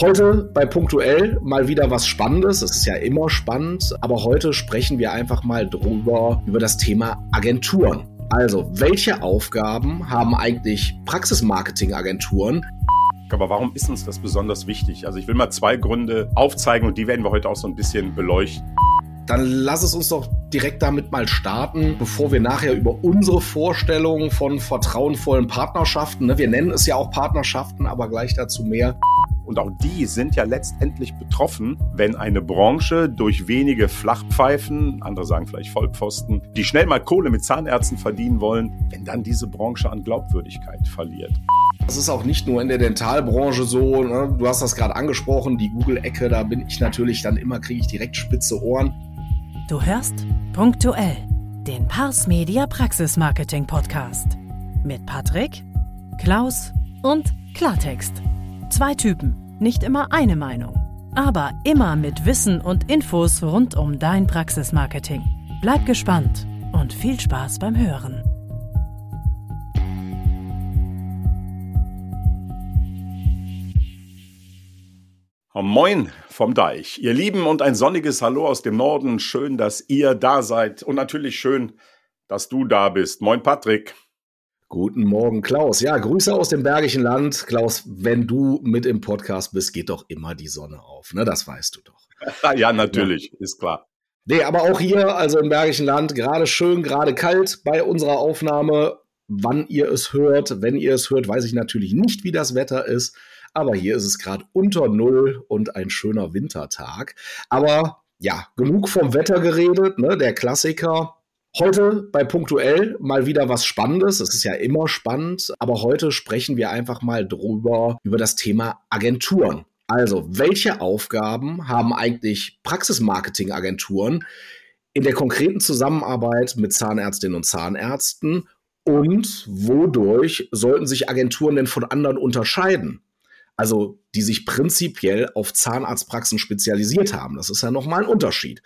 Heute bei Punktuell mal wieder was Spannendes. Es ist ja immer spannend, aber heute sprechen wir einfach mal drüber, über das Thema Agenturen. Also, welche Aufgaben haben eigentlich Praxismarketing-Agenturen? Aber warum ist uns das besonders wichtig? Also ich will mal zwei Gründe aufzeigen und die werden wir heute auch so ein bisschen beleuchten. Dann lass es uns doch direkt damit mal starten, bevor wir nachher über unsere Vorstellungen von vertrauenvollen Partnerschaften, ne, wir nennen es ja auch Partnerschaften, aber gleich dazu mehr, und auch die sind ja letztendlich betroffen, wenn eine Branche durch wenige Flachpfeifen, andere sagen vielleicht Vollpfosten, die schnell mal Kohle mit Zahnärzten verdienen wollen, wenn dann diese Branche an Glaubwürdigkeit verliert. Das ist auch nicht nur in der Dentalbranche so. Ne? Du hast das gerade angesprochen, die Google-Ecke, da bin ich natürlich dann immer, kriege ich direkt spitze Ohren. Du hörst punktuell den Pars Media Praxis Marketing Podcast mit Patrick, Klaus und Klartext. Zwei Typen, nicht immer eine Meinung, aber immer mit Wissen und Infos rund um dein Praxismarketing. Bleib gespannt und viel Spaß beim Hören. Moin vom Deich, ihr Lieben und ein sonniges Hallo aus dem Norden. Schön, dass ihr da seid und natürlich schön, dass du da bist. Moin Patrick. Guten Morgen, Klaus. Ja, Grüße aus dem Bergischen Land. Klaus, wenn du mit im Podcast bist, geht doch immer die Sonne auf. Ne? Das weißt du doch. ja, natürlich, ist klar. Nee, aber auch hier, also im Bergischen Land, gerade schön, gerade kalt bei unserer Aufnahme. Wann ihr es hört, wenn ihr es hört, weiß ich natürlich nicht, wie das Wetter ist. Aber hier ist es gerade unter Null und ein schöner Wintertag. Aber ja, genug vom Wetter geredet. Ne? Der Klassiker, Heute bei Punktuell mal wieder was Spannendes. Es ist ja immer spannend, aber heute sprechen wir einfach mal drüber, über das Thema Agenturen. Also, welche Aufgaben haben eigentlich Praxismarketing-Agenturen in der konkreten Zusammenarbeit mit Zahnärztinnen und Zahnärzten und wodurch sollten sich Agenturen denn von anderen unterscheiden? Also, die sich prinzipiell auf Zahnarztpraxen spezialisiert haben. Das ist ja nochmal ein Unterschied.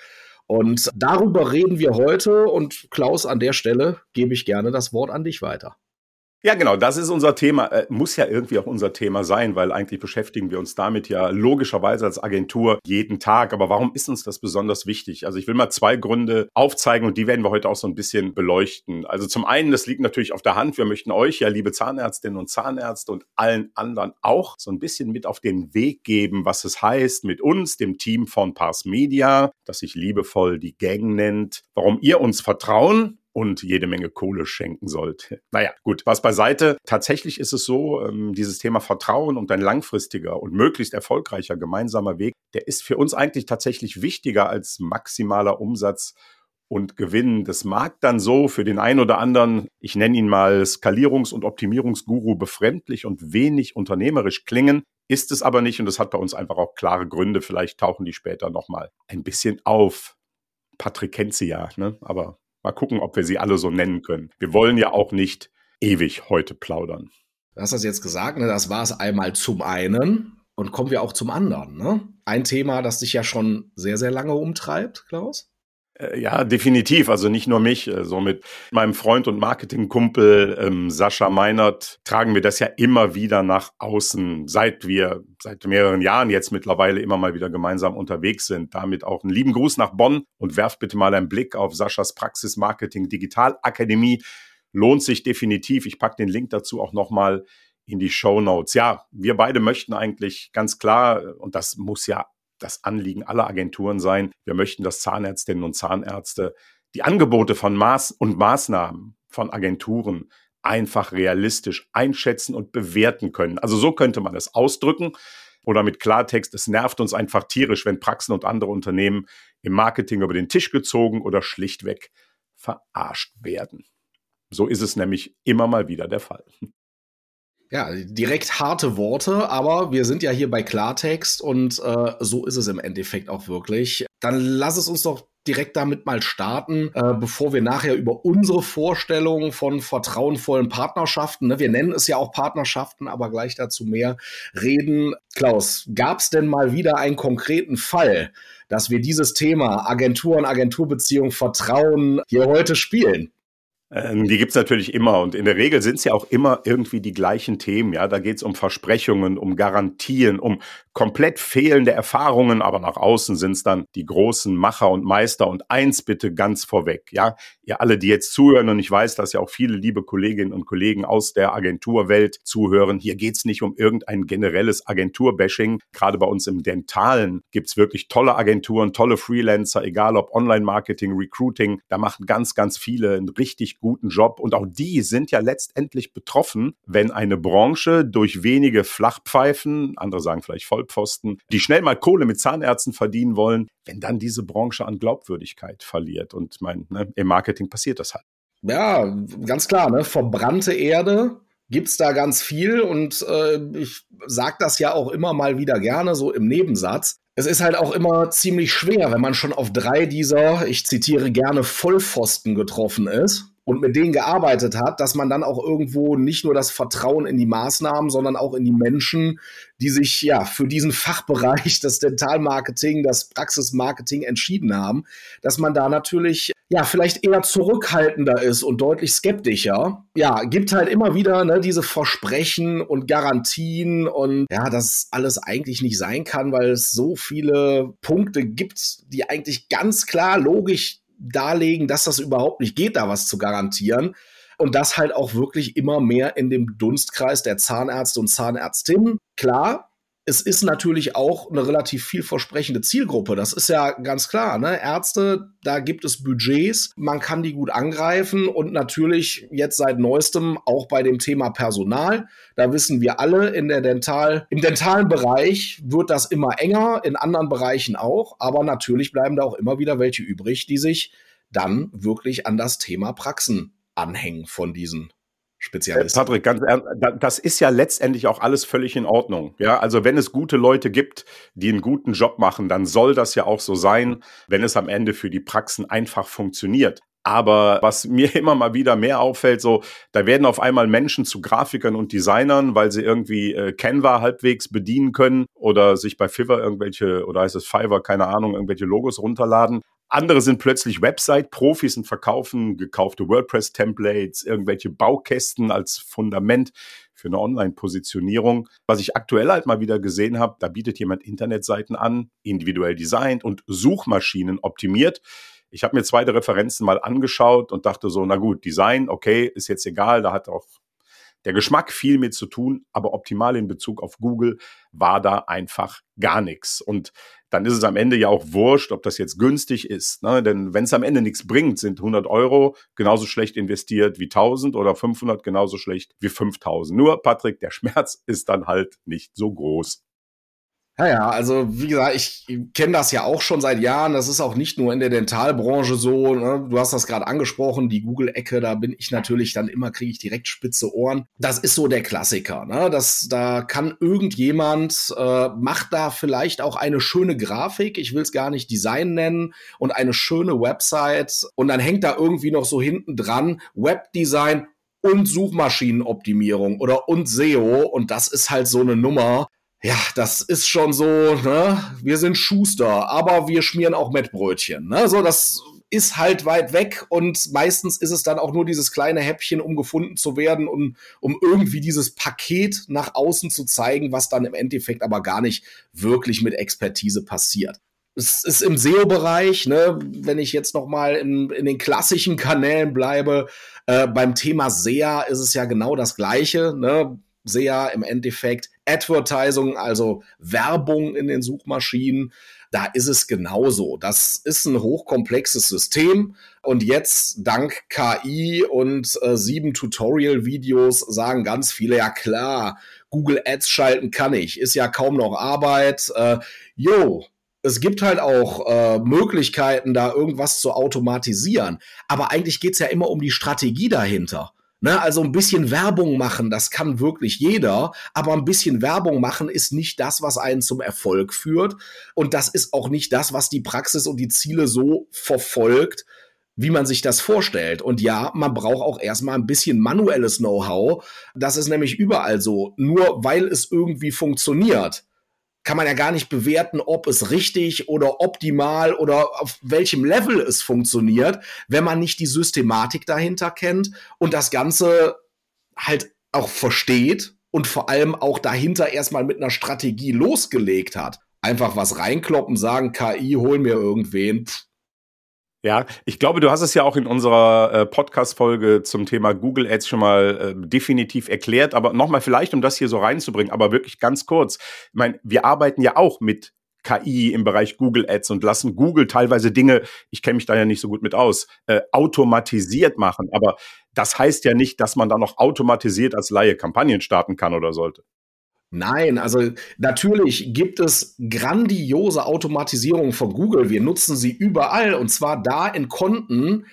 Und darüber reden wir heute. Und Klaus, an der Stelle gebe ich gerne das Wort an dich weiter. Ja, genau, das ist unser Thema, äh, muss ja irgendwie auch unser Thema sein, weil eigentlich beschäftigen wir uns damit ja logischerweise als Agentur jeden Tag. Aber warum ist uns das besonders wichtig? Also ich will mal zwei Gründe aufzeigen und die werden wir heute auch so ein bisschen beleuchten. Also zum einen, das liegt natürlich auf der Hand, wir möchten euch ja, liebe Zahnärztinnen und Zahnärzte und allen anderen auch so ein bisschen mit auf den Weg geben, was es heißt, mit uns, dem Team von Pars Media, das sich liebevoll die Gang nennt, warum ihr uns vertrauen und jede Menge Kohle schenken sollte. Naja, gut, was beiseite. Tatsächlich ist es so, ähm, dieses Thema Vertrauen und ein langfristiger und möglichst erfolgreicher gemeinsamer Weg, der ist für uns eigentlich tatsächlich wichtiger als maximaler Umsatz und Gewinn. Das mag dann so für den einen oder anderen, ich nenne ihn mal Skalierungs- und Optimierungsguru, befremdlich und wenig unternehmerisch klingen. Ist es aber nicht und das hat bei uns einfach auch klare Gründe. Vielleicht tauchen die später nochmal ein bisschen auf. Patrick kennt sie ja, ne? aber Mal gucken, ob wir sie alle so nennen können. Wir wollen ja auch nicht ewig heute plaudern. Du hast das jetzt gesagt, ne? das war es einmal zum einen. Und kommen wir auch zum anderen. Ne? Ein Thema, das dich ja schon sehr, sehr lange umtreibt, Klaus? Äh, ja, definitiv. Also nicht nur mich. Äh, so mit meinem Freund und Marketingkumpel ähm, Sascha Meinert tragen wir das ja immer wieder nach außen, seit wir seit mehreren Jahren jetzt mittlerweile immer mal wieder gemeinsam unterwegs sind. Damit auch einen lieben Gruß nach Bonn und werft bitte mal einen Blick auf Saschas Praxis Marketing Digital Akademie. Lohnt sich definitiv. Ich packe den Link dazu auch nochmal in die Show Notes. Ja, wir beide möchten eigentlich ganz klar, und das muss ja das Anliegen aller Agenturen sein. Wir möchten, dass Zahnärztinnen und Zahnärzte die Angebote von Maß und Maßnahmen von Agenturen einfach realistisch einschätzen und bewerten können. Also so könnte man es ausdrücken. Oder mit Klartext, es nervt uns einfach tierisch, wenn Praxen und andere Unternehmen im Marketing über den Tisch gezogen oder schlichtweg verarscht werden. So ist es nämlich immer mal wieder der Fall. Ja, direkt harte Worte, aber wir sind ja hier bei Klartext und äh, so ist es im Endeffekt auch wirklich. Dann lass es uns doch direkt damit mal starten, äh, bevor wir nachher über unsere Vorstellungen von vertrauenvollen Partnerschaften, ne, wir nennen es ja auch Partnerschaften, aber gleich dazu mehr reden. Klaus, gab es denn mal wieder einen konkreten Fall, dass wir dieses Thema Agentur und Agenturbeziehung Vertrauen hier heute spielen? Ähm, die gibt's natürlich immer und in der Regel sind es ja auch immer irgendwie die gleichen Themen. Ja, da geht's um Versprechungen, um Garantien, um komplett fehlende Erfahrungen, aber nach außen sind's dann die großen Macher und Meister. Und eins bitte ganz vorweg, ja, ihr alle, die jetzt zuhören, und ich weiß, dass ja auch viele liebe Kolleginnen und Kollegen aus der Agenturwelt zuhören, hier geht's nicht um irgendein generelles Agenturbashing. Gerade bei uns im Dentalen gibt's wirklich tolle Agenturen, tolle Freelancer, egal ob Online-Marketing, Recruiting, da machen ganz, ganz viele einen richtig guten Job. Und auch die sind ja letztendlich betroffen, wenn eine Branche durch wenige Flachpfeifen, andere sagen vielleicht Vollpfosten, die schnell mal Kohle mit Zahnärzten verdienen wollen, wenn dann diese Branche an Glaubwürdigkeit verliert. Und mein, ne, im Marketing passiert das halt. Ja, ganz klar, ne? Verbrannte Erde gibt's da ganz viel und äh, ich sag das ja auch immer mal wieder gerne so im Nebensatz. Es ist halt auch immer ziemlich schwer, wenn man schon auf drei dieser, ich zitiere gerne, Vollpfosten getroffen ist und mit denen gearbeitet hat, dass man dann auch irgendwo nicht nur das Vertrauen in die Maßnahmen, sondern auch in die Menschen, die sich ja für diesen Fachbereich, das Dentalmarketing, das Praxismarketing entschieden haben, dass man da natürlich ja vielleicht eher zurückhaltender ist und deutlich skeptischer. Ja, gibt halt immer wieder ne, diese Versprechen und Garantien und ja, dass alles eigentlich nicht sein kann, weil es so viele Punkte gibt, die eigentlich ganz klar logisch darlegen, dass das überhaupt nicht geht, da was zu garantieren. Und das halt auch wirklich immer mehr in dem Dunstkreis der Zahnärzte und Zahnärztinnen. Klar, es ist natürlich auch eine relativ vielversprechende Zielgruppe. Das ist ja ganz klar. Ne? Ärzte, da gibt es Budgets, man kann die gut angreifen und natürlich jetzt seit neuestem auch bei dem Thema Personal. Da wissen wir alle, in der Dental, im dentalen Bereich wird das immer enger, in anderen Bereichen auch. Aber natürlich bleiben da auch immer wieder welche übrig, die sich dann wirklich an das Thema Praxen anhängen von diesen Spezialist. Patrick, ganz ernst, das ist ja letztendlich auch alles völlig in Ordnung. Ja, also wenn es gute Leute gibt, die einen guten Job machen, dann soll das ja auch so sein, wenn es am Ende für die Praxen einfach funktioniert. Aber was mir immer mal wieder mehr auffällt, so, da werden auf einmal Menschen zu Grafikern und Designern, weil sie irgendwie äh, Canva halbwegs bedienen können oder sich bei Fiverr irgendwelche, oder heißt es Fiverr, keine Ahnung, irgendwelche Logos runterladen. Andere sind plötzlich Website-Profis und verkaufen gekaufte WordPress-Templates, irgendwelche Baukästen als Fundament für eine Online-Positionierung. Was ich aktuell halt mal wieder gesehen habe, da bietet jemand Internetseiten an, individuell designt und Suchmaschinen optimiert. Ich habe mir zweite Referenzen mal angeschaut und dachte so, na gut, Design, okay, ist jetzt egal, da hat auch der Geschmack viel mit zu tun, aber optimal in Bezug auf Google war da einfach gar nichts. Und dann ist es am Ende ja auch wurscht, ob das jetzt günstig ist. Ne? Denn wenn es am Ende nichts bringt, sind 100 Euro genauso schlecht investiert wie 1000 oder 500 genauso schlecht wie 5000. Nur, Patrick, der Schmerz ist dann halt nicht so groß. Ja, ja, also wie gesagt, ich kenne das ja auch schon seit Jahren. Das ist auch nicht nur in der Dentalbranche so. Ne? Du hast das gerade angesprochen, die Google-Ecke, da bin ich natürlich dann immer, kriege ich direkt spitze Ohren. Das ist so der Klassiker. Ne? Das, da kann irgendjemand, äh, macht da vielleicht auch eine schöne Grafik, ich will es gar nicht Design nennen, und eine schöne Website. Und dann hängt da irgendwie noch so hinten dran Webdesign und Suchmaschinenoptimierung oder und SEO. Und das ist halt so eine Nummer ja, das ist schon so, ne? Wir sind Schuster, aber wir schmieren auch Mettbrötchen, ne? So, das ist halt weit weg und meistens ist es dann auch nur dieses kleine Häppchen, um gefunden zu werden und um irgendwie dieses Paket nach außen zu zeigen, was dann im Endeffekt aber gar nicht wirklich mit Expertise passiert. Es ist im SEO-Bereich, ne, wenn ich jetzt noch mal in, in den klassischen Kanälen bleibe, äh, beim Thema SEA ist es ja genau das Gleiche. Ne? SEA im Endeffekt Advertising, also Werbung in den Suchmaschinen. Da ist es genauso. Das ist ein hochkomplexes System. Und jetzt, dank KI und äh, sieben Tutorial-Videos, sagen ganz viele, ja klar, Google Ads schalten kann ich. Ist ja kaum noch Arbeit. Äh, yo, es gibt halt auch äh, Möglichkeiten, da irgendwas zu automatisieren. Aber eigentlich geht's ja immer um die Strategie dahinter. Ne, also ein bisschen Werbung machen, das kann wirklich jeder, aber ein bisschen Werbung machen ist nicht das, was einen zum Erfolg führt. Und das ist auch nicht das, was die Praxis und die Ziele so verfolgt, wie man sich das vorstellt. Und ja, man braucht auch erstmal ein bisschen manuelles Know-how. Das ist nämlich überall so. Nur weil es irgendwie funktioniert, kann man ja gar nicht bewerten, ob es richtig oder optimal oder auf welchem Level es funktioniert, wenn man nicht die Systematik dahinter kennt und das Ganze halt auch versteht und vor allem auch dahinter erstmal mit einer Strategie losgelegt hat. Einfach was reinkloppen, sagen, KI, hol mir irgendwen. Pff, ja, ich glaube, du hast es ja auch in unserer äh, Podcast-Folge zum Thema Google Ads schon mal äh, definitiv erklärt, aber nochmal vielleicht, um das hier so reinzubringen, aber wirklich ganz kurz. Ich meine, wir arbeiten ja auch mit KI im Bereich Google Ads und lassen Google teilweise Dinge, ich kenne mich da ja nicht so gut mit aus, äh, automatisiert machen. Aber das heißt ja nicht, dass man da noch automatisiert als Laie Kampagnen starten kann oder sollte. Nein, also natürlich gibt es grandiose Automatisierung von Google. Wir nutzen sie überall und zwar da in Konten,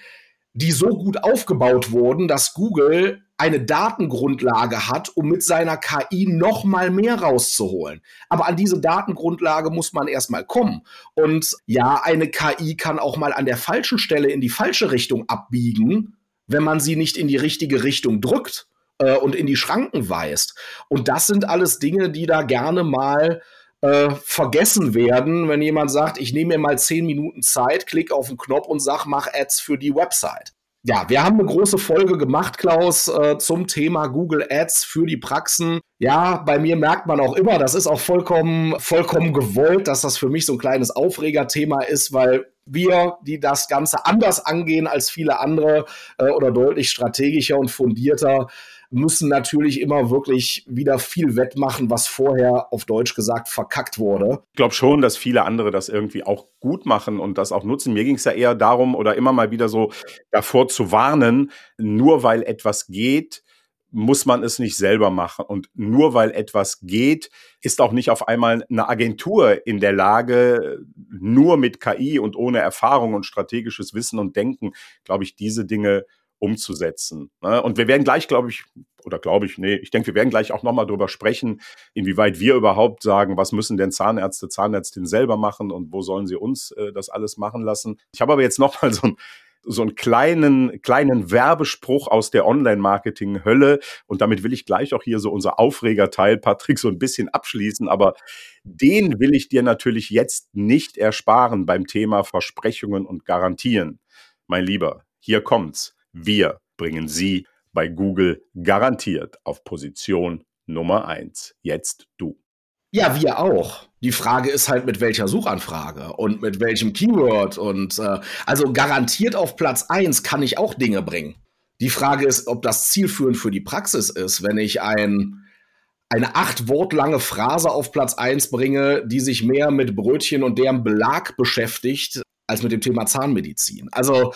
die so gut aufgebaut wurden, dass Google eine Datengrundlage hat, um mit seiner KI noch mal mehr rauszuholen. Aber an diese Datengrundlage muss man erstmal kommen. Und ja, eine KI kann auch mal an der falschen Stelle in die falsche Richtung abbiegen, wenn man sie nicht in die richtige Richtung drückt äh, und in die Schranken weist. Und das sind alles Dinge, die da gerne mal äh, vergessen werden, wenn jemand sagt, ich nehme mir mal zehn Minuten Zeit, klick auf den Knopf und sag, mach Ads für die Website. Ja, wir haben eine große Folge gemacht, Klaus, äh, zum Thema Google Ads für die Praxen. Ja, bei mir merkt man auch immer, das ist auch vollkommen, vollkommen gewollt, dass das für mich so ein kleines Aufregerthema ist, weil wir, die das Ganze anders angehen als viele andere äh, oder deutlich strategischer und fundierter, müssen natürlich immer wirklich wieder viel wettmachen, was vorher auf Deutsch gesagt verkackt wurde. Ich glaube schon, dass viele andere das irgendwie auch gut machen und das auch nutzen. Mir ging es ja eher darum, oder immer mal wieder so davor zu warnen, nur weil etwas geht, muss man es nicht selber machen. Und nur weil etwas geht, ist auch nicht auf einmal eine Agentur in der Lage, nur mit KI und ohne Erfahrung und strategisches Wissen und Denken, glaube ich, diese Dinge umzusetzen. Ne? Und wir werden gleich, glaube ich, oder glaube ich, nee, ich denke, wir werden gleich auch nochmal drüber sprechen, inwieweit wir überhaupt sagen, was müssen denn Zahnärzte, Zahnärztinnen selber machen und wo sollen sie uns äh, das alles machen lassen. Ich habe aber jetzt nochmal so ein so einen kleinen, kleinen Werbespruch aus der Online-Marketing-Hölle. Und damit will ich gleich auch hier so unser Aufregerteil, Patrick, so ein bisschen abschließen. Aber den will ich dir natürlich jetzt nicht ersparen beim Thema Versprechungen und Garantien. Mein Lieber, hier kommt's. Wir bringen Sie bei Google garantiert auf Position Nummer eins. Jetzt du. Ja, wir auch. Die Frage ist halt, mit welcher Suchanfrage und mit welchem Keyword. Und äh, also garantiert auf Platz eins kann ich auch Dinge bringen. Die Frage ist, ob das zielführend für die Praxis ist, wenn ich ein, eine acht Wort lange Phrase auf Platz eins bringe, die sich mehr mit Brötchen und deren Belag beschäftigt, als mit dem Thema Zahnmedizin. Also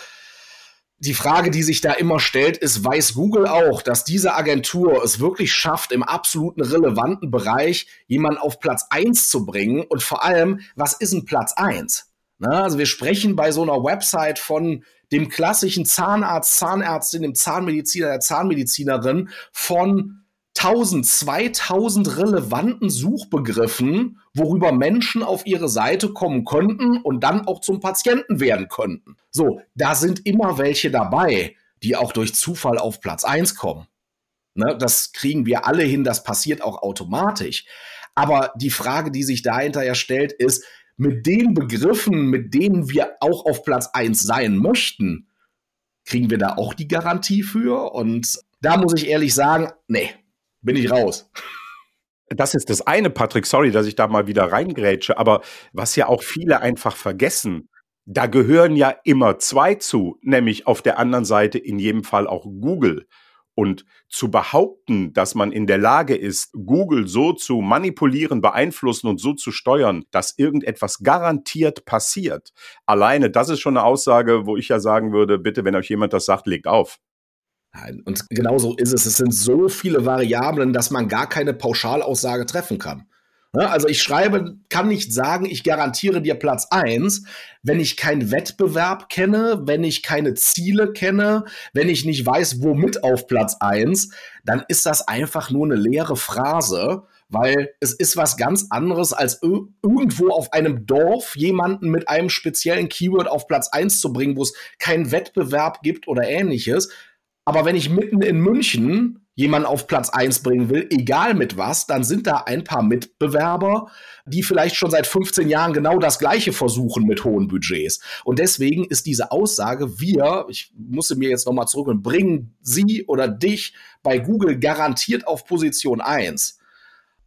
die Frage, die sich da immer stellt, ist, weiß Google auch, dass diese Agentur es wirklich schafft, im absoluten relevanten Bereich jemanden auf Platz eins zu bringen? Und vor allem, was ist ein Platz eins? Na, also wir sprechen bei so einer Website von dem klassischen Zahnarzt, Zahnärztin, dem Zahnmediziner, der Zahnmedizinerin, von 1000, 2000 relevanten Suchbegriffen, worüber Menschen auf ihre Seite kommen könnten und dann auch zum Patienten werden könnten. So, da sind immer welche dabei, die auch durch Zufall auf Platz 1 kommen. Ne, das kriegen wir alle hin, das passiert auch automatisch. Aber die Frage, die sich dahinter ja stellt, ist, mit den Begriffen, mit denen wir auch auf Platz 1 sein möchten, kriegen wir da auch die Garantie für? Und da muss ich ehrlich sagen, nee, bin ich raus. Das ist das eine, Patrick. Sorry, dass ich da mal wieder reingrätsche. Aber was ja auch viele einfach vergessen, da gehören ja immer zwei zu, nämlich auf der anderen Seite in jedem Fall auch Google. Und zu behaupten, dass man in der Lage ist, Google so zu manipulieren, beeinflussen und so zu steuern, dass irgendetwas garantiert passiert, alleine das ist schon eine Aussage, wo ich ja sagen würde, bitte, wenn euch jemand das sagt, legt auf. Und genau so ist es. Es sind so viele Variablen, dass man gar keine Pauschalaussage treffen kann. Also ich schreibe, kann nicht sagen, ich garantiere dir Platz eins, wenn ich keinen Wettbewerb kenne, wenn ich keine Ziele kenne, wenn ich nicht weiß, womit auf Platz eins, dann ist das einfach nur eine leere Phrase, weil es ist was ganz anderes, als irgendwo auf einem Dorf jemanden mit einem speziellen Keyword auf Platz eins zu bringen, wo es keinen Wettbewerb gibt oder ähnliches. Aber wenn ich mitten in München jemanden auf Platz eins bringen will, egal mit was, dann sind da ein paar Mitbewerber, die vielleicht schon seit 15 Jahren genau das Gleiche versuchen mit hohen Budgets. Und deswegen ist diese Aussage, wir, ich musste mir jetzt nochmal zurück und bringen Sie oder dich bei Google garantiert auf Position eins,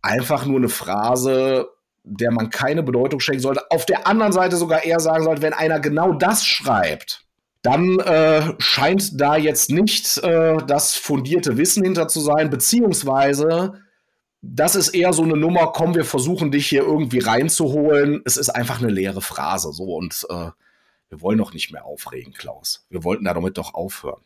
einfach nur eine Phrase, der man keine Bedeutung schenken sollte. Auf der anderen Seite sogar eher sagen sollte, wenn einer genau das schreibt, dann äh, scheint da jetzt nicht äh, das fundierte Wissen hinter zu sein, beziehungsweise das ist eher so eine Nummer, komm, wir versuchen dich hier irgendwie reinzuholen. Es ist einfach eine leere Phrase, so und äh, wir wollen doch nicht mehr aufregen, Klaus. Wir wollten da damit doch aufhören.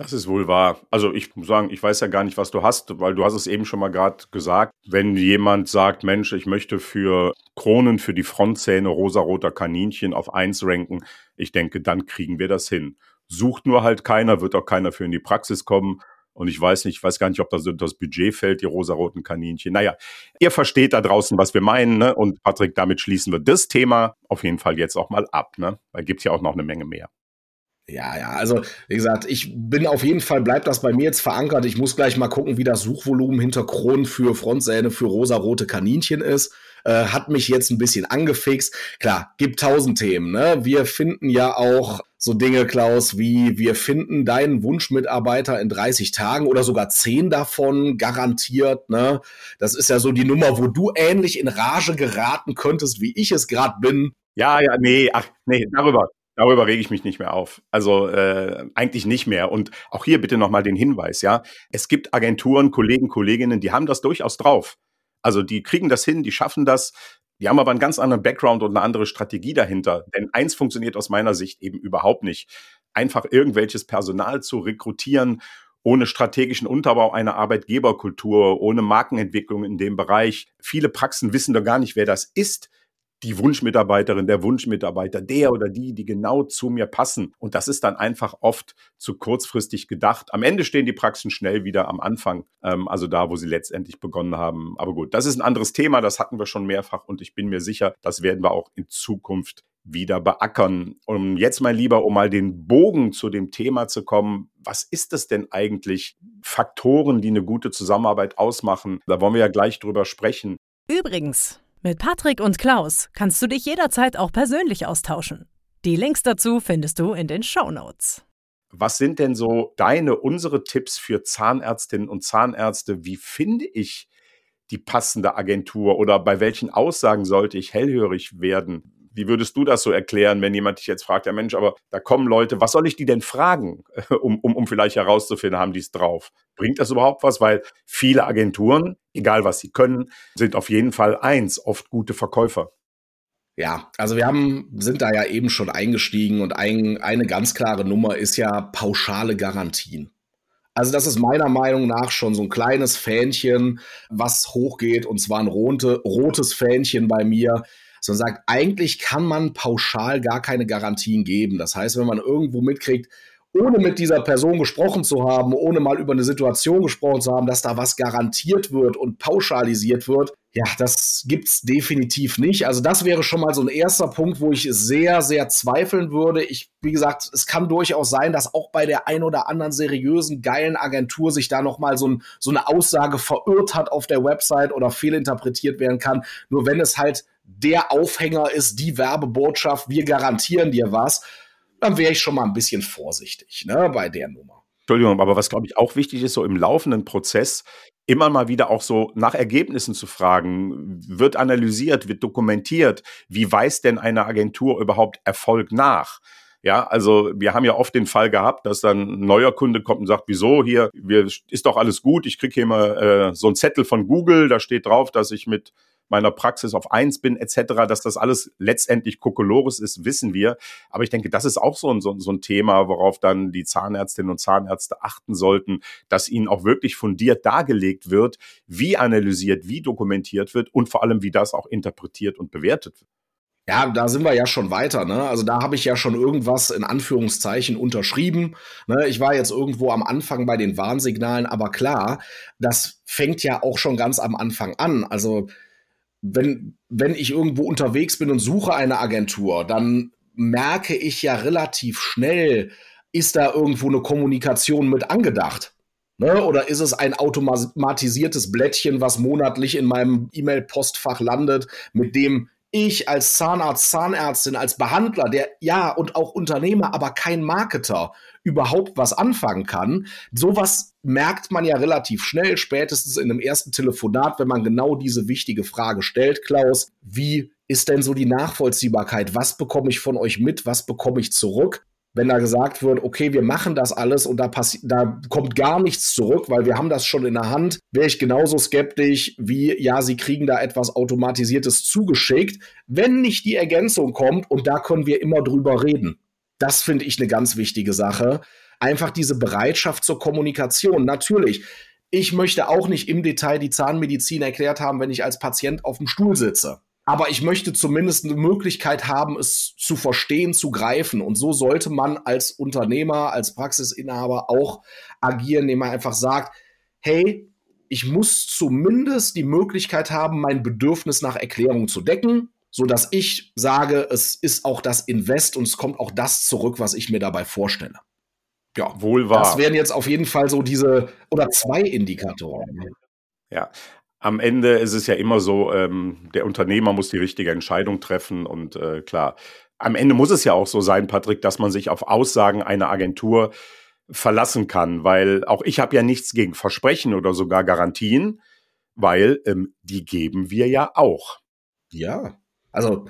Das ist wohl wahr. Also ich muss sagen, ich weiß ja gar nicht, was du hast, weil du hast es eben schon mal gerade gesagt. Wenn jemand sagt, Mensch, ich möchte für Kronen für die Frontzähne rosaroter Kaninchen auf eins ranken, ich denke, dann kriegen wir das hin. Sucht nur halt keiner, wird auch keiner für in die Praxis kommen. Und ich weiß nicht, ich weiß gar nicht, ob das das Budget fällt, die rosaroten Kaninchen. Naja, ihr versteht da draußen, was wir meinen. Ne? Und Patrick, damit schließen wir das Thema auf jeden Fall jetzt auch mal ab. Ne? Weil gibt ja auch noch eine Menge mehr. Ja, ja, also wie gesagt, ich bin auf jeden Fall, bleibt das bei mir jetzt verankert. Ich muss gleich mal gucken, wie das Suchvolumen hinter Kronen für Frontsäne für rosarote Kaninchen ist. Äh, hat mich jetzt ein bisschen angefixt. Klar, gibt tausend Themen. Ne? Wir finden ja auch so Dinge, Klaus, wie wir finden deinen Wunschmitarbeiter in 30 Tagen oder sogar 10 davon garantiert. Ne? Das ist ja so die Nummer, wo du ähnlich in Rage geraten könntest, wie ich es gerade bin. Ja, ja, nee, ach, nee, darüber, Darüber rege ich mich nicht mehr auf. Also äh, eigentlich nicht mehr. Und auch hier bitte nochmal den Hinweis, ja. Es gibt Agenturen, Kollegen, Kolleginnen, die haben das durchaus drauf. Also die kriegen das hin, die schaffen das. Die haben aber einen ganz anderen Background und eine andere Strategie dahinter. Denn eins funktioniert aus meiner Sicht eben überhaupt nicht. Einfach irgendwelches Personal zu rekrutieren, ohne strategischen Unterbau einer Arbeitgeberkultur, ohne Markenentwicklung in dem Bereich. Viele Praxen wissen doch gar nicht, wer das ist die Wunschmitarbeiterin, der Wunschmitarbeiter, der oder die, die genau zu mir passen. Und das ist dann einfach oft zu kurzfristig gedacht. Am Ende stehen die Praxen schnell wieder am Anfang, ähm, also da, wo sie letztendlich begonnen haben. Aber gut, das ist ein anderes Thema, das hatten wir schon mehrfach und ich bin mir sicher, das werden wir auch in Zukunft wieder beackern. Und jetzt, mein Lieber, um mal den Bogen zu dem Thema zu kommen, was ist es denn eigentlich? Faktoren, die eine gute Zusammenarbeit ausmachen. Da wollen wir ja gleich drüber sprechen. Übrigens, mit Patrick und Klaus kannst du dich jederzeit auch persönlich austauschen. Die Links dazu findest du in den Show Notes. Was sind denn so deine, unsere Tipps für Zahnärztinnen und Zahnärzte? Wie finde ich die passende Agentur oder bei welchen Aussagen sollte ich hellhörig werden? Wie würdest du das so erklären, wenn jemand dich jetzt fragt, ja Mensch, aber da kommen Leute, was soll ich die denn fragen, um, um, um vielleicht herauszufinden, haben die es drauf? Bringt das überhaupt was? Weil viele Agenturen, egal was sie können, sind auf jeden Fall eins, oft gute Verkäufer. Ja, also wir haben, sind da ja eben schon eingestiegen und ein, eine ganz klare Nummer ist ja pauschale Garantien. Also das ist meiner Meinung nach schon so ein kleines Fähnchen, was hochgeht und zwar ein rote, rotes Fähnchen bei mir sondern sagt, eigentlich kann man pauschal gar keine Garantien geben. Das heißt, wenn man irgendwo mitkriegt, ohne mit dieser Person gesprochen zu haben, ohne mal über eine Situation gesprochen zu haben, dass da was garantiert wird und pauschalisiert wird, ja, das gibt's definitiv nicht. Also das wäre schon mal so ein erster Punkt, wo ich sehr, sehr zweifeln würde. Ich, wie gesagt, es kann durchaus sein, dass auch bei der ein oder anderen seriösen, geilen Agentur sich da noch mal so, ein, so eine Aussage verirrt hat auf der Website oder fehlinterpretiert werden kann. Nur wenn es halt der Aufhänger ist, die Werbebotschaft, wir garantieren dir was, dann wäre ich schon mal ein bisschen vorsichtig ne, bei der Nummer. Entschuldigung, aber was glaube ich auch wichtig ist, so im laufenden Prozess immer mal wieder auch so nach Ergebnissen zu fragen. Wird analysiert, wird dokumentiert, wie weiß denn eine Agentur überhaupt Erfolg nach? Ja, also wir haben ja oft den Fall gehabt, dass dann ein neuer Kunde kommt und sagt, wieso hier, wir, ist doch alles gut, ich kriege hier mal äh, so einen Zettel von Google, da steht drauf, dass ich mit meiner Praxis auf eins bin, etc., dass das alles letztendlich Kokolores ist, wissen wir. Aber ich denke, das ist auch so ein, so, so ein Thema, worauf dann die Zahnärztinnen und Zahnärzte achten sollten, dass ihnen auch wirklich fundiert dargelegt wird, wie analysiert, wie dokumentiert wird und vor allem, wie das auch interpretiert und bewertet wird. Ja, da sind wir ja schon weiter. Ne? Also da habe ich ja schon irgendwas in Anführungszeichen unterschrieben. Ne? Ich war jetzt irgendwo am Anfang bei den Warnsignalen, aber klar, das fängt ja auch schon ganz am Anfang an. Also wenn, wenn ich irgendwo unterwegs bin und suche eine Agentur, dann merke ich ja relativ schnell, ist da irgendwo eine Kommunikation mit angedacht. Ne? Oder ist es ein automatisiertes Blättchen, was monatlich in meinem E-Mail-Postfach landet, mit dem ich als Zahnarzt, Zahnärztin, als Behandler, der ja und auch Unternehmer, aber kein Marketer überhaupt was anfangen kann. Sowas merkt man ja relativ schnell, spätestens in einem ersten Telefonat, wenn man genau diese wichtige Frage stellt, Klaus, wie ist denn so die Nachvollziehbarkeit? Was bekomme ich von euch mit? Was bekomme ich zurück? Wenn da gesagt wird, okay, wir machen das alles und da, da kommt gar nichts zurück, weil wir haben das schon in der Hand, wäre ich genauso skeptisch wie, ja, sie kriegen da etwas Automatisiertes zugeschickt, wenn nicht die Ergänzung kommt und da können wir immer drüber reden. Das finde ich eine ganz wichtige Sache. Einfach diese Bereitschaft zur Kommunikation. Natürlich, ich möchte auch nicht im Detail die Zahnmedizin erklärt haben, wenn ich als Patient auf dem Stuhl sitze aber ich möchte zumindest eine Möglichkeit haben, es zu verstehen, zu greifen. Und so sollte man als Unternehmer, als Praxisinhaber auch agieren, indem man einfach sagt, hey, ich muss zumindest die Möglichkeit haben, mein Bedürfnis nach Erklärung zu decken, so dass ich sage, es ist auch das Invest und es kommt auch das zurück, was ich mir dabei vorstelle. Ja, wohl wahr. Das wären jetzt auf jeden Fall so diese oder zwei Indikatoren. Ja, am Ende ist es ja immer so, ähm, der Unternehmer muss die richtige Entscheidung treffen und äh, klar, am Ende muss es ja auch so sein, Patrick, dass man sich auf Aussagen einer Agentur verlassen kann, weil auch ich habe ja nichts gegen Versprechen oder sogar Garantien, weil ähm, die geben wir ja auch. Ja, also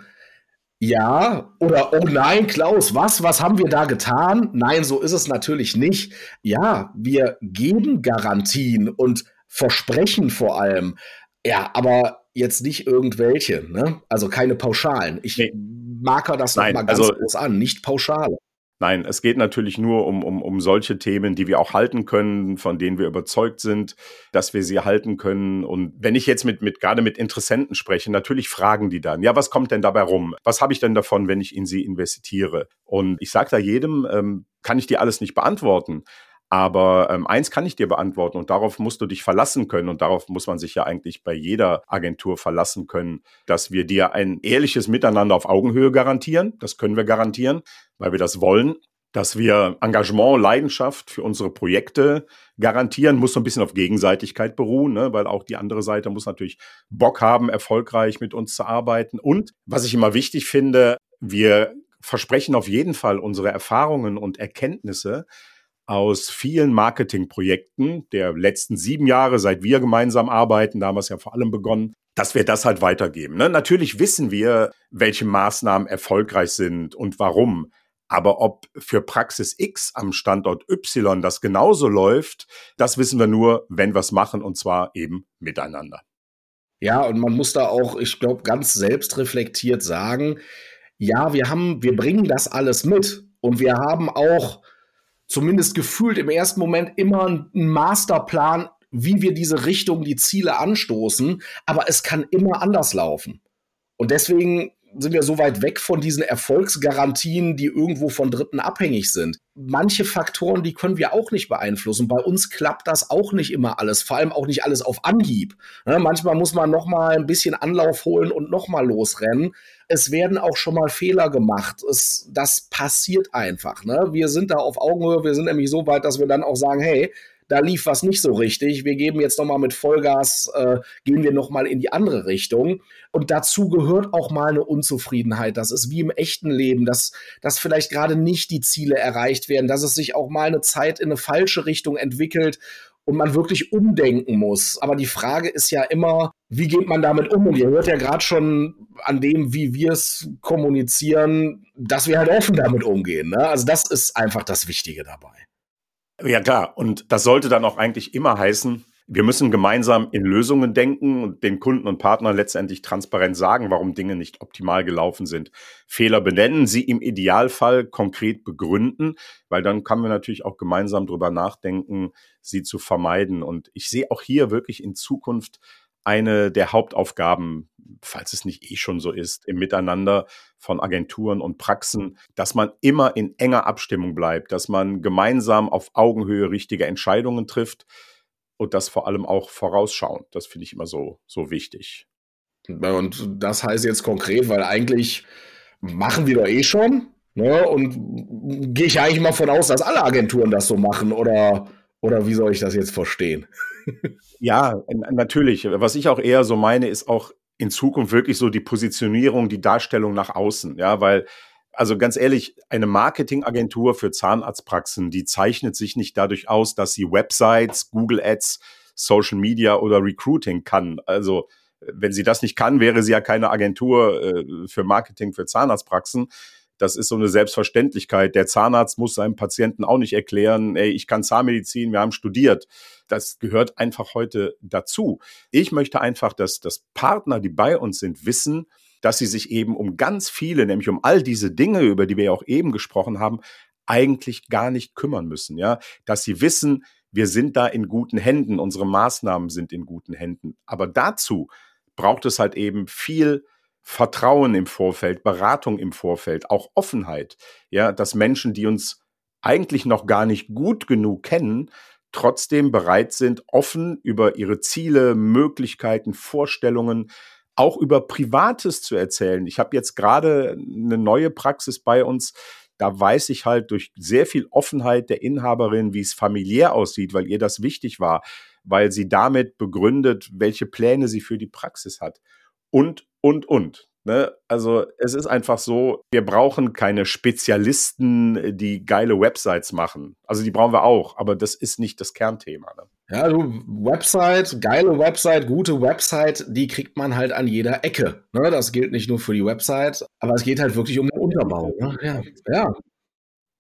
ja, oder oh nein, Klaus, was, was haben wir da getan? Nein, so ist es natürlich nicht. Ja, wir geben Garantien und Versprechen vor allem. Ja, aber jetzt nicht irgendwelche, ne? Also keine Pauschalen. Ich nee. marker das nochmal ganz also, groß an, nicht Pauschale. Nein, es geht natürlich nur um, um, um solche Themen, die wir auch halten können, von denen wir überzeugt sind, dass wir sie halten können. Und wenn ich jetzt mit, mit gerade mit Interessenten spreche, natürlich fragen die dann, ja, was kommt denn dabei rum? Was habe ich denn davon, wenn ich in sie investiere? Und ich sage da jedem, ähm, kann ich dir alles nicht beantworten. Aber ähm, eins kann ich dir beantworten und darauf musst du dich verlassen können und darauf muss man sich ja eigentlich bei jeder Agentur verlassen können, dass wir dir ein ehrliches Miteinander auf Augenhöhe garantieren. Das können wir garantieren, weil wir das wollen. Dass wir Engagement, Leidenschaft für unsere Projekte garantieren, muss so ein bisschen auf Gegenseitigkeit beruhen, ne? weil auch die andere Seite muss natürlich Bock haben, erfolgreich mit uns zu arbeiten. Und was ich immer wichtig finde, wir versprechen auf jeden Fall unsere Erfahrungen und Erkenntnisse aus vielen Marketingprojekten der letzten sieben Jahre, seit wir gemeinsam arbeiten, da haben wir es ja vor allem begonnen, dass wir das halt weitergeben. Ne? Natürlich wissen wir, welche Maßnahmen erfolgreich sind und warum. Aber ob für Praxis X am Standort Y das genauso läuft, das wissen wir nur, wenn wir es machen und zwar eben miteinander. Ja, und man muss da auch, ich glaube, ganz selbstreflektiert sagen, ja, wir haben, wir bringen das alles mit und wir haben auch zumindest gefühlt im ersten Moment immer einen Masterplan, wie wir diese Richtung, die Ziele anstoßen, aber es kann immer anders laufen. Und deswegen sind wir so weit weg von diesen Erfolgsgarantien, die irgendwo von Dritten abhängig sind. Manche Faktoren, die können wir auch nicht beeinflussen. Bei uns klappt das auch nicht immer alles, vor allem auch nicht alles auf Anhieb. Ne, manchmal muss man noch mal ein bisschen Anlauf holen und noch mal losrennen es werden auch schon mal Fehler gemacht. Es, das passiert einfach. Ne? Wir sind da auf Augenhöhe. Wir sind nämlich so weit, dass wir dann auch sagen, hey, da lief was nicht so richtig. Wir geben jetzt noch mal mit Vollgas, äh, gehen wir noch mal in die andere Richtung. Und dazu gehört auch mal eine Unzufriedenheit. Das ist wie im echten Leben, dass, dass vielleicht gerade nicht die Ziele erreicht werden, dass es sich auch mal eine Zeit in eine falsche Richtung entwickelt und man wirklich umdenken muss. Aber die Frage ist ja immer, wie geht man damit um? Und ihr hört ja gerade schon an dem, wie wir es kommunizieren, dass wir halt offen damit umgehen. Ne? Also das ist einfach das Wichtige dabei. Ja klar, und das sollte dann auch eigentlich immer heißen, wir müssen gemeinsam in Lösungen denken und den Kunden und Partnern letztendlich transparent sagen, warum Dinge nicht optimal gelaufen sind. Fehler benennen, sie im Idealfall konkret begründen, weil dann können wir natürlich auch gemeinsam drüber nachdenken, sie zu vermeiden. Und ich sehe auch hier wirklich in Zukunft eine der Hauptaufgaben, falls es nicht eh schon so ist, im Miteinander von Agenturen und Praxen, dass man immer in enger Abstimmung bleibt, dass man gemeinsam auf Augenhöhe richtige Entscheidungen trifft und das vor allem auch vorausschauend. Das finde ich immer so, so wichtig. Und das heißt jetzt konkret, weil eigentlich machen wir doch eh schon. Ne? Und gehe ich eigentlich mal von aus, dass alle Agenturen das so machen. Oder Oder wie soll ich das jetzt verstehen? Ja, natürlich. Was ich auch eher so meine, ist auch in Zukunft wirklich so die Positionierung, die Darstellung nach außen. Ja, weil also ganz ehrlich, eine Marketingagentur für Zahnarztpraxen, die zeichnet sich nicht dadurch aus, dass sie Websites, Google Ads, Social Media oder Recruiting kann. Also wenn sie das nicht kann, wäre sie ja keine Agentur äh, für Marketing für Zahnarztpraxen. Das ist so eine Selbstverständlichkeit. Der Zahnarzt muss seinem Patienten auch nicht erklären, ey, ich kann Zahnmedizin, wir haben studiert. Das gehört einfach heute dazu. Ich möchte einfach, dass, dass Partner, die bei uns sind, wissen, dass sie sich eben um ganz viele, nämlich um all diese Dinge, über die wir ja auch eben gesprochen haben, eigentlich gar nicht kümmern müssen, ja, dass sie wissen, wir sind da in guten Händen, unsere Maßnahmen sind in guten Händen. Aber dazu braucht es halt eben viel Vertrauen im Vorfeld, Beratung im Vorfeld, auch Offenheit. Ja, dass Menschen, die uns eigentlich noch gar nicht gut genug kennen, trotzdem bereit sind, offen über ihre Ziele, Möglichkeiten, Vorstellungen, auch über Privates zu erzählen. Ich habe jetzt gerade eine neue Praxis bei uns. Da weiß ich halt durch sehr viel Offenheit der Inhaberin, wie es familiär aussieht, weil ihr das wichtig war, weil sie damit begründet, welche Pläne sie für die Praxis hat. Und, und, und. Ne? Also es ist einfach so, wir brauchen keine Spezialisten, die geile Websites machen. Also die brauchen wir auch, aber das ist nicht das Kernthema. Ne? Ja, du, Website, geile Website, gute Website, die kriegt man halt an jeder Ecke. Ne? Das gilt nicht nur für die Website, aber es geht halt wirklich um den Unterbau. Ne? Ja, ja.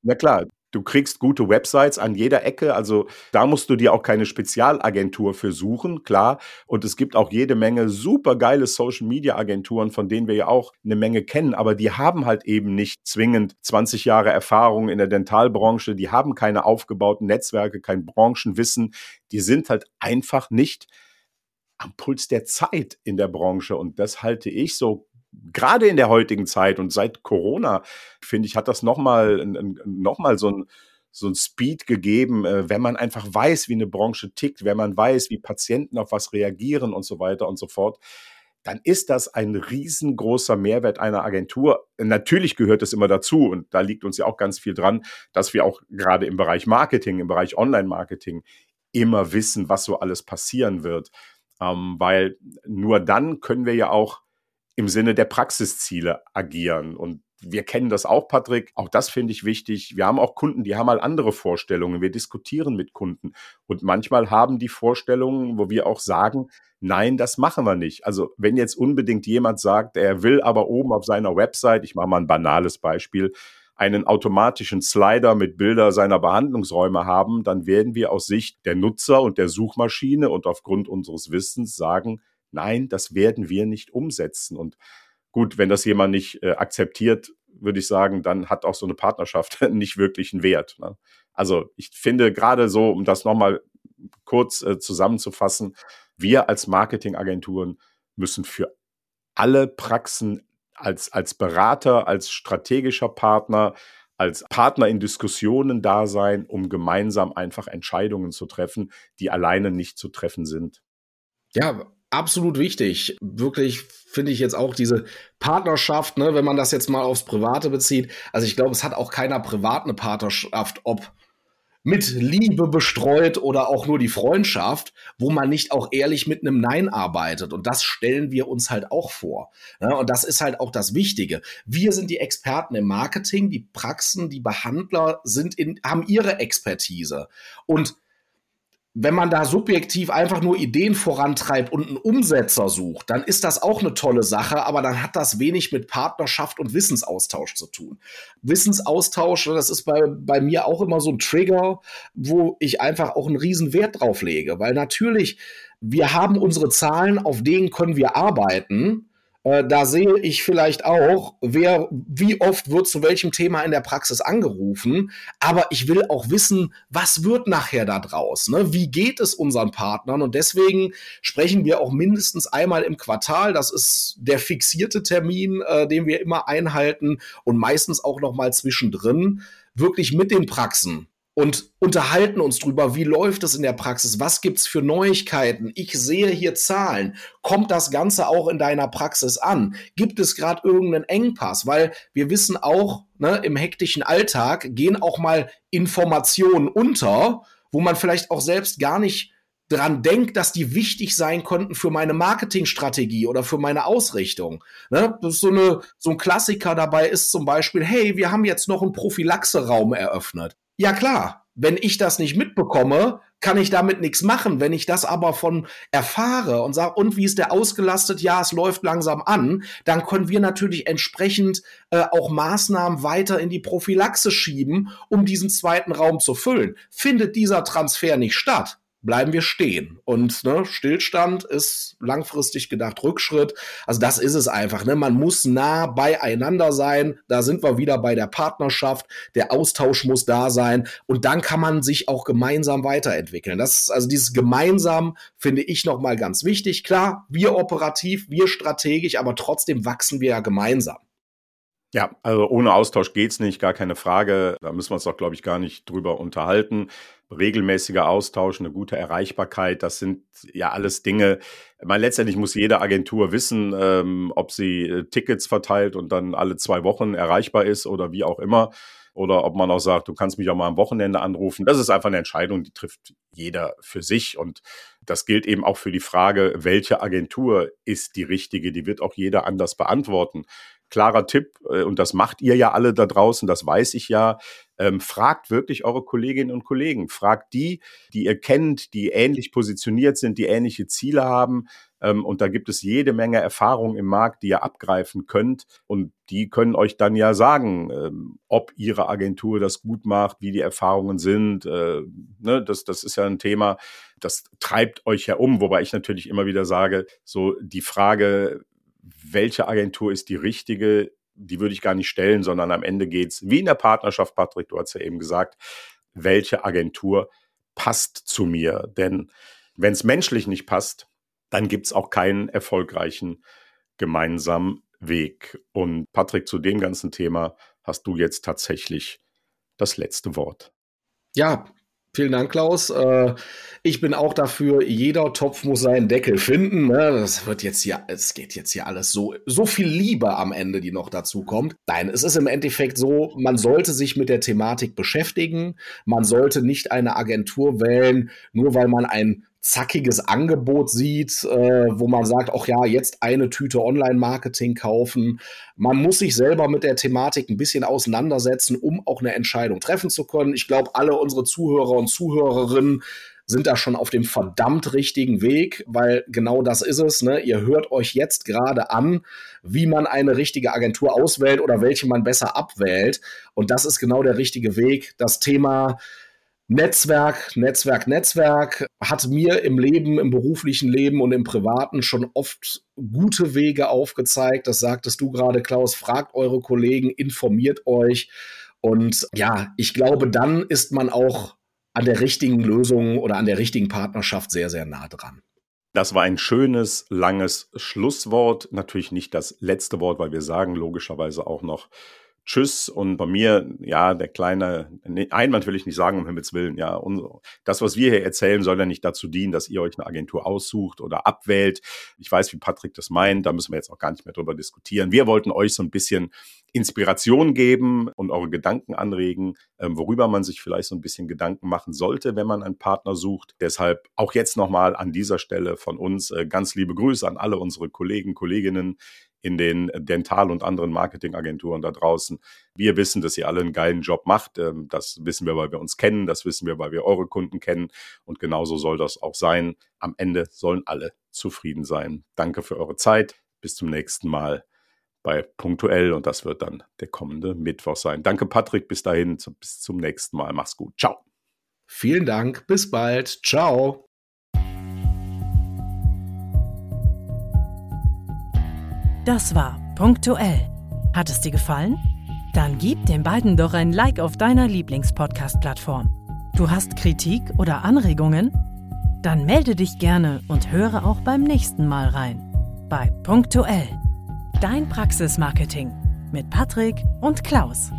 Na klar, Du kriegst gute Websites an jeder Ecke, also da musst du dir auch keine Spezialagentur für suchen, klar. Und es gibt auch jede Menge super geile Social Media Agenturen, von denen wir ja auch eine Menge kennen, aber die haben halt eben nicht zwingend 20 Jahre Erfahrung in der Dentalbranche, die haben keine aufgebauten Netzwerke, kein Branchenwissen, die sind halt einfach nicht am Puls der Zeit in der Branche. Und das halte ich so gerade in der heutigen Zeit und seit Corona, finde ich, hat das nochmal noch mal so ein so ein Speed gegeben, äh, wenn man einfach weiß, wie eine Branche tickt, wenn man weiß, wie Patienten auf was reagieren und so weiter und so fort, dann ist das ein riesengroßer Mehrwert einer Agentur. Natürlich gehört es immer dazu und da liegt uns ja auch ganz viel dran, dass wir auch gerade im Bereich Marketing, im Bereich Online-Marketing immer wissen, was so alles passieren wird. Ähm, weil nur dann können wir ja auch im Sinne der Praxisziele agieren. Und wir kennen das auch, Patrick. Auch das finde ich wichtig. Wir haben auch Kunden, die haben mal andere Vorstellungen. Wir diskutieren mit Kunden. Und manchmal haben die Vorstellungen, wo wir auch sagen, nein, das machen wir nicht. Also wenn jetzt unbedingt jemand sagt, er will aber oben auf seiner Website, ich mache mal ein banales Beispiel, einen automatischen Slider mit Bilder seiner Behandlungsräume haben, dann werden wir aus Sicht der Nutzer und der Suchmaschine und aufgrund unseres Wissens sagen, nein, das werden wir nicht umsetzen. Und gut, wenn das jemand nicht äh, akzeptiert, würde ich sagen, dann hat auch so eine Partnerschaft nicht wirklich einen Wert. Ne? Also ich finde gerade so, um das nochmal kurz äh, zusammenzufassen, wir als Marketingagenturen müssen für alle Praxen als, als Berater, als strategischer Partner, als Partner in Diskussionen da sein, um gemeinsam einfach Entscheidungen zu treffen, die alleine nicht zu treffen sind. Ja, absolut wichtig. Wirklich finde ich jetzt auch diese Partnerschaft, ne, wenn man das jetzt mal aufs Private bezieht. Also ich glaube, es hat auch keiner privat eine Partnerschaft, ob mit Liebe bestreut oder auch nur die Freundschaft, wo man nicht auch ehrlich mit einem Nein arbeitet. Und das stellen wir uns halt auch vor. Ja, und das ist halt auch das Wichtige. Wir sind die Experten im Marketing, die Praxen, die Behandler sind in, haben ihre Expertise. Und wenn man da subjektiv einfach nur Ideen vorantreibt und einen Umsetzer sucht, dann ist das auch eine tolle Sache, aber dann hat das wenig mit Partnerschaft und Wissensaustausch zu tun. Wissensaustausch, das ist bei, bei mir auch immer so ein Trigger, wo ich einfach auch einen riesen Wert drauf lege, weil natürlich, wir haben unsere Zahlen, auf denen können wir arbeiten äh, da sehe ich vielleicht auch, wer, wie oft wird zu welchem Thema in der Praxis angerufen. Aber ich will auch wissen, was wird nachher da draus? Ne? Wie geht es unseren Partnern? Und deswegen sprechen wir auch mindestens einmal im Quartal. Das ist der fixierte Termin, äh, den wir immer einhalten und meistens auch noch mal zwischendrin wirklich mit den Praxen und unterhalten uns drüber, wie läuft es in der Praxis, was gibt's für Neuigkeiten. Ich sehe hier Zahlen. Kommt das Ganze auch in deiner Praxis an? Gibt es gerade irgendeinen Engpass? Weil wir wissen auch, ne, im hektischen Alltag gehen auch mal Informationen unter wo man vielleicht auch selbst gar nicht dran denkt, dass die wichtig sein könnten für meine Marketingstrategie oder für meine Ausrichtung. Ne? So, eine, so ein Klassiker dabei ist zum Beispiel, hey, wir haben jetzt noch einen Prophylaxe-Raum eröffnet. Ja klar, wenn ich das nicht mitbekomme, kann ich damit nichts machen. Wenn ich das aber von erfahre und sage, und wie ist der ausgelastet? Ja, es läuft langsam an, dann können wir natürlich entsprechend äh, auch Maßnahmen weiter in die Prophylaxe schieben, um diesen zweiten Raum zu füllen. Findet dieser Transfer nicht statt, bleiben wir stehen. Und ne, Stillstand ist langfristig gedacht Rückschritt. Also das ist es einfach. Ne? Man muss nah beieinander sein. Da sind wir wieder bei der Partnerschaft. Der Austausch muss da sein. Und dann kann man sich auch gemeinsam weiterentwickeln. Das ist also dieses gemeinsam finde ich nochmal ganz wichtig. Klar, wir operativ, wir strategisch, aber trotzdem wachsen wir ja gemeinsam. Ja, also ohne Austausch geht's nicht, gar keine Frage. Da müssen wir uns auch, glaube ich, gar nicht drüber unterhalten. Regelmäßiger Austausch, eine gute Erreichbarkeit, das sind ja alles Dinge. Meine, letztendlich muss jede Agentur wissen, ähm, ob sie äh, Tickets verteilt und dann alle zwei Wochen erreichbar ist oder wie auch immer. Oder ob man auch sagt, du kannst mich auch mal am Wochenende anrufen. Das ist einfach eine Entscheidung, die trifft jeder für sich. Und das gilt eben auch für die Frage, welche Agentur ist die richtige? Die wird auch jeder anders beantworten klarer Tipp, äh, und das macht ihr ja alle da draußen, das weiß ich ja, ähm, fragt wirklich eure Kolleginnen und Kollegen. Fragt die, die ihr kennt, die ähnlich positioniert sind, die ähnliche Ziele haben. Ähm, und da gibt es jede Menge Erfahrungen im Markt, die ihr abgreifen könnt. Und die können euch dann ja sagen, ähm, ob ihre Agentur das gut macht, wie die Erfahrungen sind. Äh, ne, das, das ist ja ein Thema, das treibt euch ja um. Wobei ich natürlich immer wieder sage, so die Frage, welche Agentur ist die richtige, die würde ich gar nicht stellen, sondern am Ende geht es, wie in der Partnerschaft, Patrick, du hast ja eben gesagt, welche Agentur passt zu mir. Denn wenn es menschlich nicht passt, dann gibt es auch keinen erfolgreichen gemeinsamen Weg. Und Patrick, zu dem ganzen Thema hast du jetzt tatsächlich das letzte Wort. Ja, Vielen Dank, Klaus. Äh, ich bin auch dafür, jeder Topf muss seinen Deckel finden. Ne? Das wird jetzt hier, es geht jetzt hier alles so, so viel Liebe am Ende, die noch dazu kommt. Nein, es ist im Endeffekt so, man sollte sich mit der Thematik beschäftigen. Man sollte nicht eine Agentur wählen, nur weil man ein zackiges Angebot sieht, äh, wo man sagt, ach ja, jetzt eine Tüte Online-Marketing kaufen. Man muss sich selber mit der Thematik ein bisschen auseinandersetzen, um auch eine Entscheidung treffen zu können. Ich glaube, alle unsere Zuhörer und Zuhörerinnen sind da schon auf dem verdammt richtigen Weg, weil genau das ist es. Ne? Ihr hört euch jetzt gerade an, wie man eine richtige Agentur auswählt oder welche man besser abwählt. Und das ist genau der richtige Weg. Das Thema Netzwerk, Netzwerk, Netzwerk hat mir im Leben, im beruflichen Leben und im privaten schon oft gute Wege aufgezeigt. Das sagtest du gerade, Klaus. Fragt eure Kollegen, informiert euch. Und ja, ich glaube, dann ist man auch an der richtigen Lösung oder an der richtigen Partnerschaft sehr, sehr nah dran. Das war ein schönes, langes Schlusswort. Natürlich nicht das letzte Wort, weil wir sagen logischerweise auch noch Tschüss. Und bei mir, ja, der kleine Einwand will ich nicht sagen, um Himmels Willen. Ja, und das, was wir hier erzählen, soll ja nicht dazu dienen, dass ihr euch eine Agentur aussucht oder abwählt. Ich weiß, wie Patrick das meint. Da müssen wir jetzt auch gar nicht mehr drüber diskutieren. Wir wollten euch so ein bisschen Inspiration geben und eure Gedanken anregen, ähm, worüber man sich vielleicht so ein bisschen Gedanken machen sollte, wenn man einen Partner sucht. Deshalb auch jetzt nochmal an dieser Stelle von uns äh, ganz liebe Grüße an alle unsere Kollegen, Kolleginnen, in den Dental- und anderen Marketingagenturen da draußen. Wir wissen, dass ihr alle einen geilen Job macht. Ähm, das wissen wir, weil wir uns kennen. Das wissen wir, weil wir eure Kunden kennen. Und genauso soll das auch sein. Am Ende sollen alle zufrieden sein. Danke für eure Zeit. Bis zum nächsten Mal bei Punktuell. Und das wird dann der kommende Mittwoch sein. Danke, Patrick. Bis dahin. Bis zum nächsten Mal. Mach's gut. Ciao. Vielen Dank. Bis bald. Ciao. Das war Punktuell. Hat es dir gefallen? Dann gib den beiden doch ein Like auf deiner Lieblingspodcast-Plattform. Du hast Kritik oder Anregungen? Dann melde dich gerne und höre auch beim nächsten Mal rein. Bei Punktuell. Dein Praxismarketing mit Patrick und Klaus.